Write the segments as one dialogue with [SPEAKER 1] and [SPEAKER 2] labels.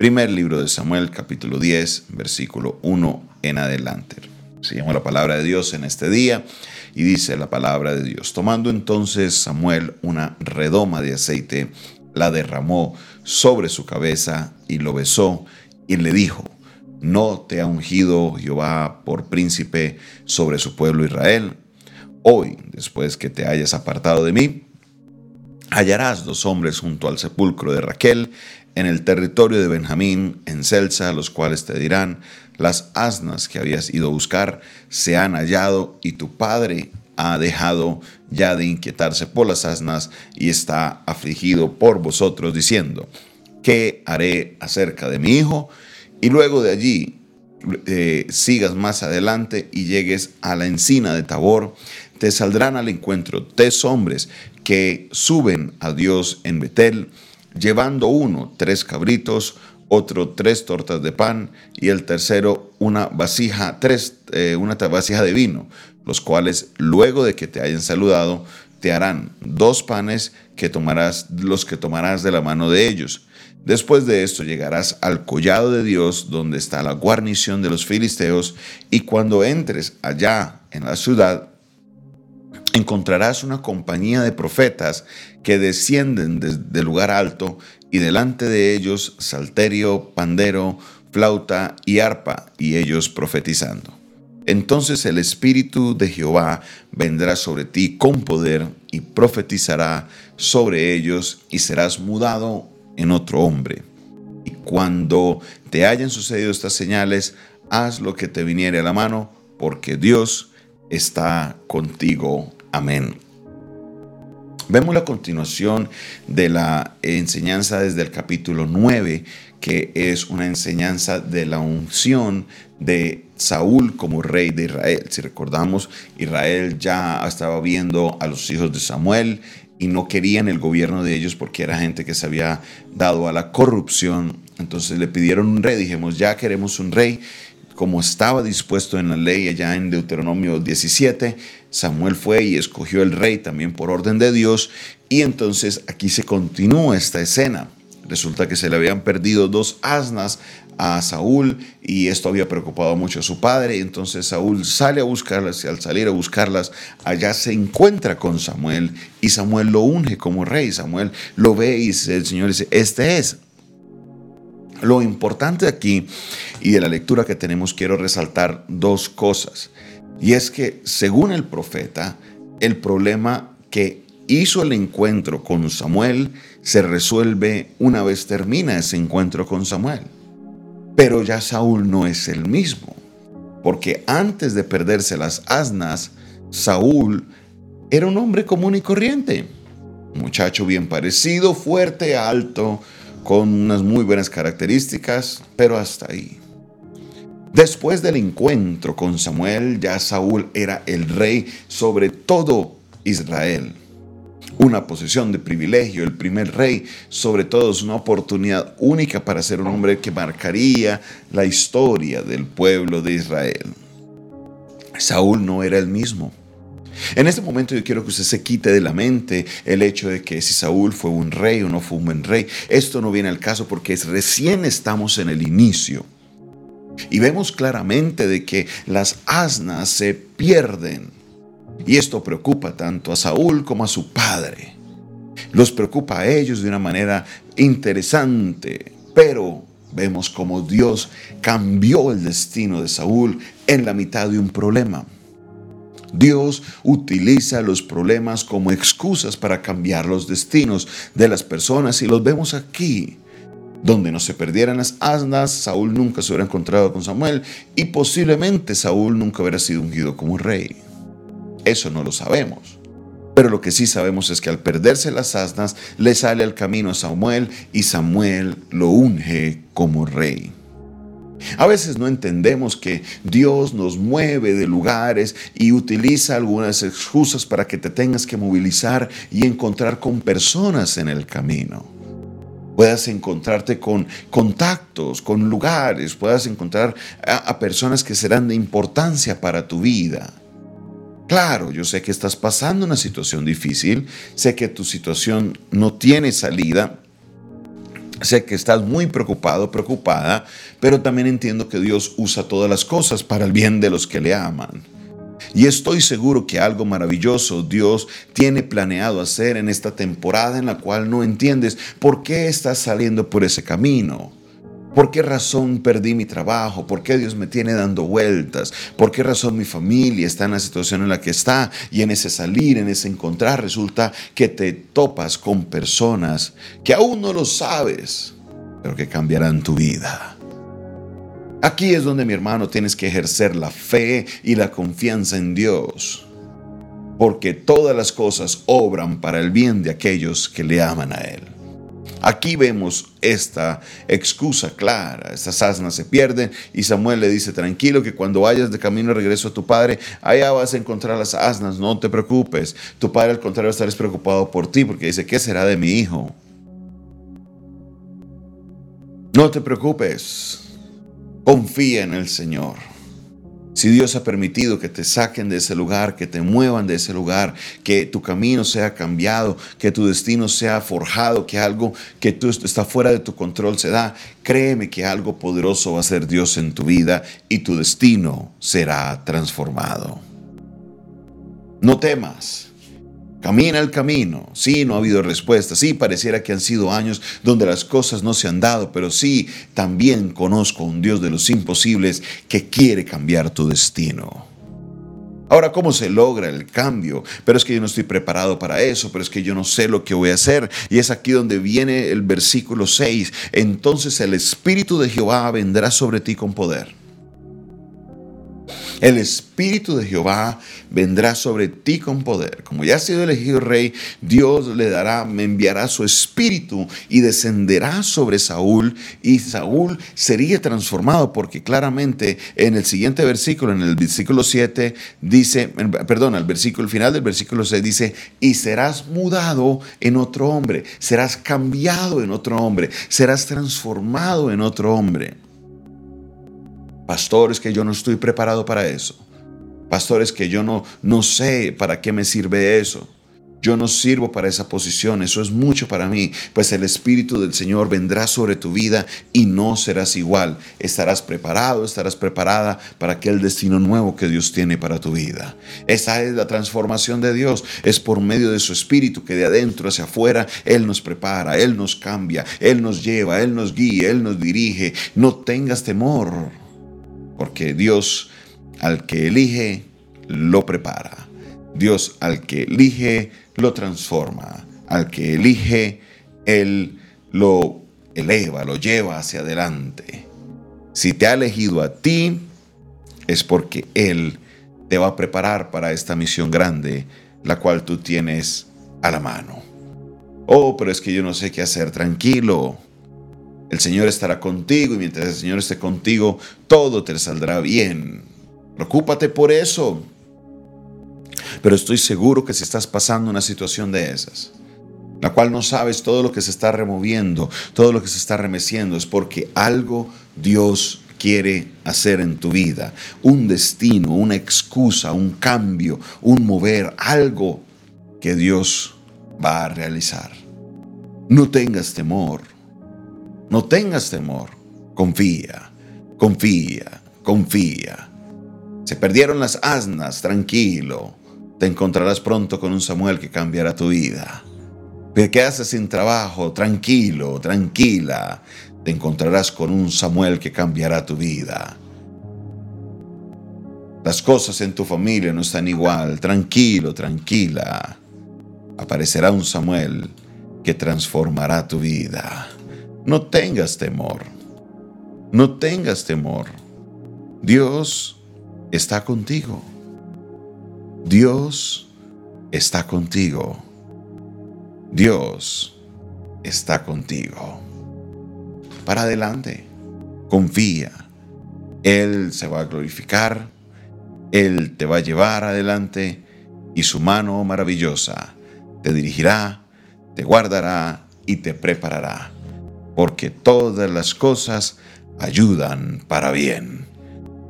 [SPEAKER 1] Primer libro de Samuel, capítulo 10, versículo 1 en adelante. Se llama la palabra de Dios en este día y dice la palabra de Dios. Tomando entonces Samuel una redoma de aceite, la derramó sobre su cabeza y lo besó y le dijo, ¿no te ha ungido Jehová por príncipe sobre su pueblo Israel? Hoy, después que te hayas apartado de mí, hallarás dos hombres junto al sepulcro de Raquel en el territorio de Benjamín, en Celsa, los cuales te dirán, las asnas que habías ido a buscar se han hallado y tu padre ha dejado ya de inquietarse por las asnas y está afligido por vosotros, diciendo, ¿qué haré acerca de mi hijo? Y luego de allí eh, sigas más adelante y llegues a la encina de Tabor, te saldrán al encuentro tres hombres que suben a Dios en Betel, llevando uno tres cabritos, otro tres tortas de pan y el tercero una vasija, tres, eh, una vasija de vino, los cuales luego de que te hayan saludado te harán dos panes que tomarás, los que tomarás de la mano de ellos. Después de esto llegarás al collado de Dios, donde está la guarnición de los filisteos, y cuando entres allá en la ciudad, encontrarás una compañía de profetas que descienden desde lugar alto y delante de ellos salterio, pandero, flauta y arpa, y ellos profetizando. Entonces el Espíritu de Jehová vendrá sobre ti con poder y profetizará sobre ellos y serás mudado en otro hombre. Y cuando te hayan sucedido estas señales, haz lo que te viniere a la mano, porque Dios está contigo. Amén. Vemos la continuación de la enseñanza desde el capítulo 9, que es una enseñanza de la unción de Saúl como rey de Israel. Si recordamos, Israel ya estaba viendo a los hijos de Samuel y no querían el gobierno de ellos porque era gente que se había dado a la corrupción. Entonces le pidieron un rey, dijimos, ya queremos un rey como estaba dispuesto en la ley allá en Deuteronomio 17, Samuel fue y escogió el rey también por orden de Dios y entonces aquí se continúa esta escena. Resulta que se le habían perdido dos asnas a Saúl y esto había preocupado mucho a su padre. Entonces Saúl sale a buscarlas y al salir a buscarlas, allá se encuentra con Samuel y Samuel lo unge como rey. Samuel lo ve y el Señor dice, este es. Lo importante aquí y de la lectura que tenemos quiero resaltar dos cosas. Y es que según el profeta, el problema que hizo el encuentro con Samuel se resuelve una vez termina ese encuentro con Samuel. Pero ya Saúl no es el mismo, porque antes de perderse las asnas, Saúl era un hombre común y corriente, muchacho bien parecido, fuerte, alto, con unas muy buenas características, pero hasta ahí. Después del encuentro con Samuel, ya Saúl era el rey sobre todo Israel. Una posición de privilegio, el primer rey, sobre todo es una oportunidad única para ser un hombre que marcaría la historia del pueblo de Israel. Saúl no era el mismo. En este momento yo quiero que usted se quite de la mente el hecho de que si Saúl fue un rey o no fue un buen rey. Esto no viene al caso porque recién estamos en el inicio. Y vemos claramente de que las asnas se pierden. Y esto preocupa tanto a Saúl como a su padre. Los preocupa a ellos de una manera interesante, pero vemos como Dios cambió el destino de Saúl en la mitad de un problema. Dios utiliza los problemas como excusas para cambiar los destinos de las personas y los vemos aquí. Donde no se perdieran las asnas, Saúl nunca se hubiera encontrado con Samuel y posiblemente Saúl nunca hubiera sido ungido como rey. Eso no lo sabemos. Pero lo que sí sabemos es que al perderse las asnas le sale al camino a Samuel y Samuel lo unge como rey. A veces no entendemos que Dios nos mueve de lugares y utiliza algunas excusas para que te tengas que movilizar y encontrar con personas en el camino. Puedas encontrarte con contactos, con lugares, puedas encontrar a, personas que serán de importancia para tu vida. Claro, yo sé que estás pasando una situación difícil, sé que tu situación no tiene salida, Sé que estás muy preocupado, preocupada, pero también entiendo que Dios usa todas las cosas para el bien de los que le aman. Y estoy seguro que algo maravilloso Dios tiene planeado hacer en esta temporada en la cual no entiendes por qué estás saliendo por ese camino. ¿Por qué razón perdí mi trabajo? ¿Por qué Dios me tiene dando vueltas? ¿Por qué razón mi familia está en la situación en la que está? Y en ese salir, en ese encontrar, resulta que te topas con personas que aún no lo sabes, pero que cambiarán tu vida. Aquí es donde mi hermano tienes que ejercer la fe y la confianza en Dios. Porque todas las cosas obran para el bien de aquellos que le aman a Él. Aquí vemos esta excusa clara. Estas asnas se pierden y Samuel le dice, tranquilo que cuando vayas de camino de regreso a tu padre, allá vas a encontrar las asnas, no te preocupes. Tu padre al contrario estará preocupado por ti porque dice, ¿qué será de mi hijo? No te preocupes, confía en el Señor. Si Dios ha permitido que te saquen de ese lugar, que te muevan de ese lugar, que tu camino sea cambiado, que tu destino sea forjado, que algo que tú está fuera de tu control se da, créeme que algo poderoso va a ser Dios en tu vida y tu destino será transformado. No temas. Camina el camino. Sí, no ha habido respuesta. Sí, pareciera que han sido años donde las cosas no se han dado, pero sí, también conozco a un Dios de los imposibles que quiere cambiar tu destino. Ahora, ¿cómo se logra el cambio? Pero es que yo no estoy preparado para eso, pero es que yo no sé lo que voy a hacer. Y es aquí donde viene el versículo 6. Entonces el Espíritu de Jehová vendrá sobre ti con poder el Espíritu de Jehová vendrá sobre ti con poder. Como ya ha sido elegido rey, Dios le dará, me enviará su Espíritu y descenderá sobre Saúl y Saúl sería transformado porque claramente en el siguiente versículo, en el versículo 7, dice, perdón, al versículo, final del versículo 6 dice, y serás mudado en otro hombre, serás cambiado en otro hombre, serás transformado en otro hombre. Pastores que yo no estoy preparado para eso. Pastores que yo no, no sé para qué me sirve eso. Yo no sirvo para esa posición, eso es mucho para mí, pues el Espíritu del Señor vendrá sobre tu vida y no serás igual. Estarás preparado, estarás preparada para aquel destino nuevo que Dios tiene para tu vida. Esa es la transformación de Dios, es por medio de su Espíritu que de adentro hacia afuera Él nos prepara, Él nos cambia, Él nos lleva, Él nos guía, Él nos dirige. No tengas temor porque Dios al que elige lo prepara. Dios al que elige lo transforma. Al que elige, Él lo eleva, lo lleva hacia adelante. Si te ha elegido a ti, es porque Él te va a preparar para esta misión grande, la cual tú tienes a la mano. Oh, pero es que yo no sé qué hacer. Tranquilo. El Señor estará contigo y mientras el Señor esté contigo, todo te saldrá bien. Preocúpate por eso. Pero estoy seguro que si estás pasando una situación de esas, la cual no sabes todo lo que se está removiendo, todo lo que se está remeciendo, es porque algo Dios quiere hacer en tu vida. Un destino, una excusa, un cambio, un mover, algo que Dios va a realizar. No tengas temor. No tengas temor, confía, confía, confía. Se perdieron las asnas, tranquilo. Te encontrarás pronto con un Samuel que cambiará tu vida. ¿Qué quedas sin trabajo? Tranquilo, tranquila. Te encontrarás con un Samuel que cambiará tu vida. Las cosas en tu familia no están igual. Tranquilo, tranquila. Aparecerá un Samuel que transformará tu vida. No tengas temor. No tengas temor. Dios está contigo. Dios está contigo. Dios está contigo. Para adelante. Confía. Él se va a glorificar. Él te va a llevar adelante y su mano maravillosa te dirigirá, te guardará y te preparará porque todas las cosas ayudan para bien.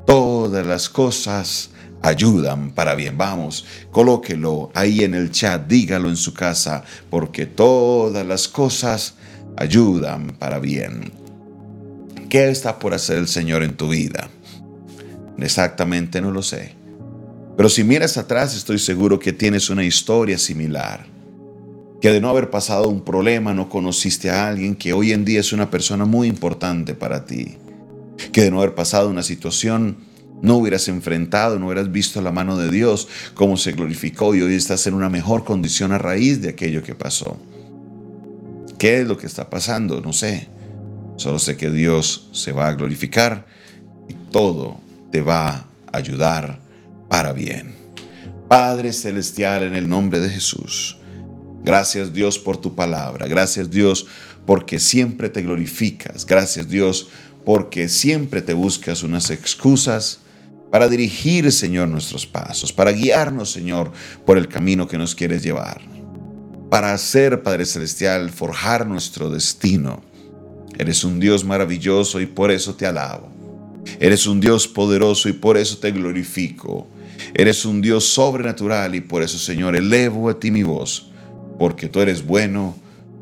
[SPEAKER 1] Todas las cosas ayudan para bien. Vamos, colóquelo ahí en el chat, dígalo en su casa, porque todas las cosas ayudan para bien. ¿Qué está por hacer el Señor en tu vida? Exactamente no lo sé. Pero si miras atrás estoy seguro que tienes una historia similar. Que de no haber pasado un problema no conociste a alguien que hoy en día es una persona muy importante para ti. Que de no haber pasado una situación no hubieras enfrentado, no hubieras visto la mano de Dios, cómo se glorificó y hoy estás en una mejor condición a raíz de aquello que pasó. ¿Qué es lo que está pasando? No sé. Solo sé que Dios se va a glorificar y todo te va a ayudar para bien. Padre Celestial, en el nombre de Jesús, gracias Dios por tu palabra. Gracias Dios porque siempre te glorificas. Gracias Dios porque siempre te buscas unas excusas para dirigir, Señor, nuestros pasos, para guiarnos, Señor, por el camino que nos quieres llevar, para hacer, Padre Celestial, forjar nuestro destino. Eres un Dios maravilloso y por eso te alabo. Eres un Dios poderoso y por eso te glorifico. Eres un Dios sobrenatural y por eso, Señor, elevo a ti mi voz, porque tú eres bueno,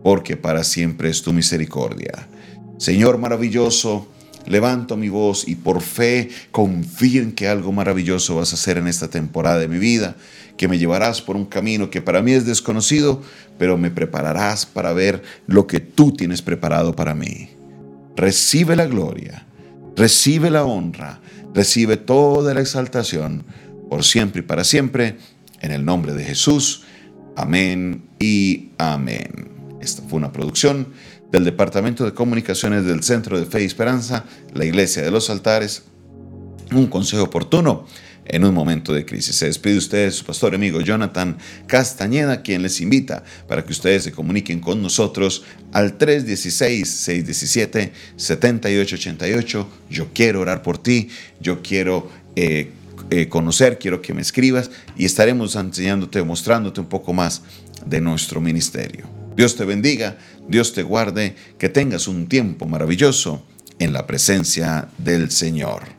[SPEAKER 1] porque para siempre es tu misericordia. Señor maravilloso, levanto mi voz y por fe confío en que algo maravilloso vas a hacer en esta temporada de mi vida, que me llevarás por un camino que para mí es desconocido, pero me prepararás para ver lo que tú tienes preparado para mí. Recibe la gloria, recibe la honra, recibe toda la exaltación, por siempre y para siempre, en el nombre de Jesús. Amén y amén. Esta fue una producción del Departamento de Comunicaciones del Centro de Fe y Esperanza, la Iglesia de los Altares, un consejo oportuno en un momento de crisis. Se despide usted su pastor amigo Jonathan Castañeda, quien les invita para que ustedes se comuniquen con nosotros al 316-617-7888. Yo quiero orar por ti, yo quiero eh, eh, conocer, quiero que me escribas y estaremos enseñándote, mostrándote un poco más de nuestro ministerio. Dios te bendiga, Dios te guarde, que tengas un tiempo maravilloso en la presencia del Señor.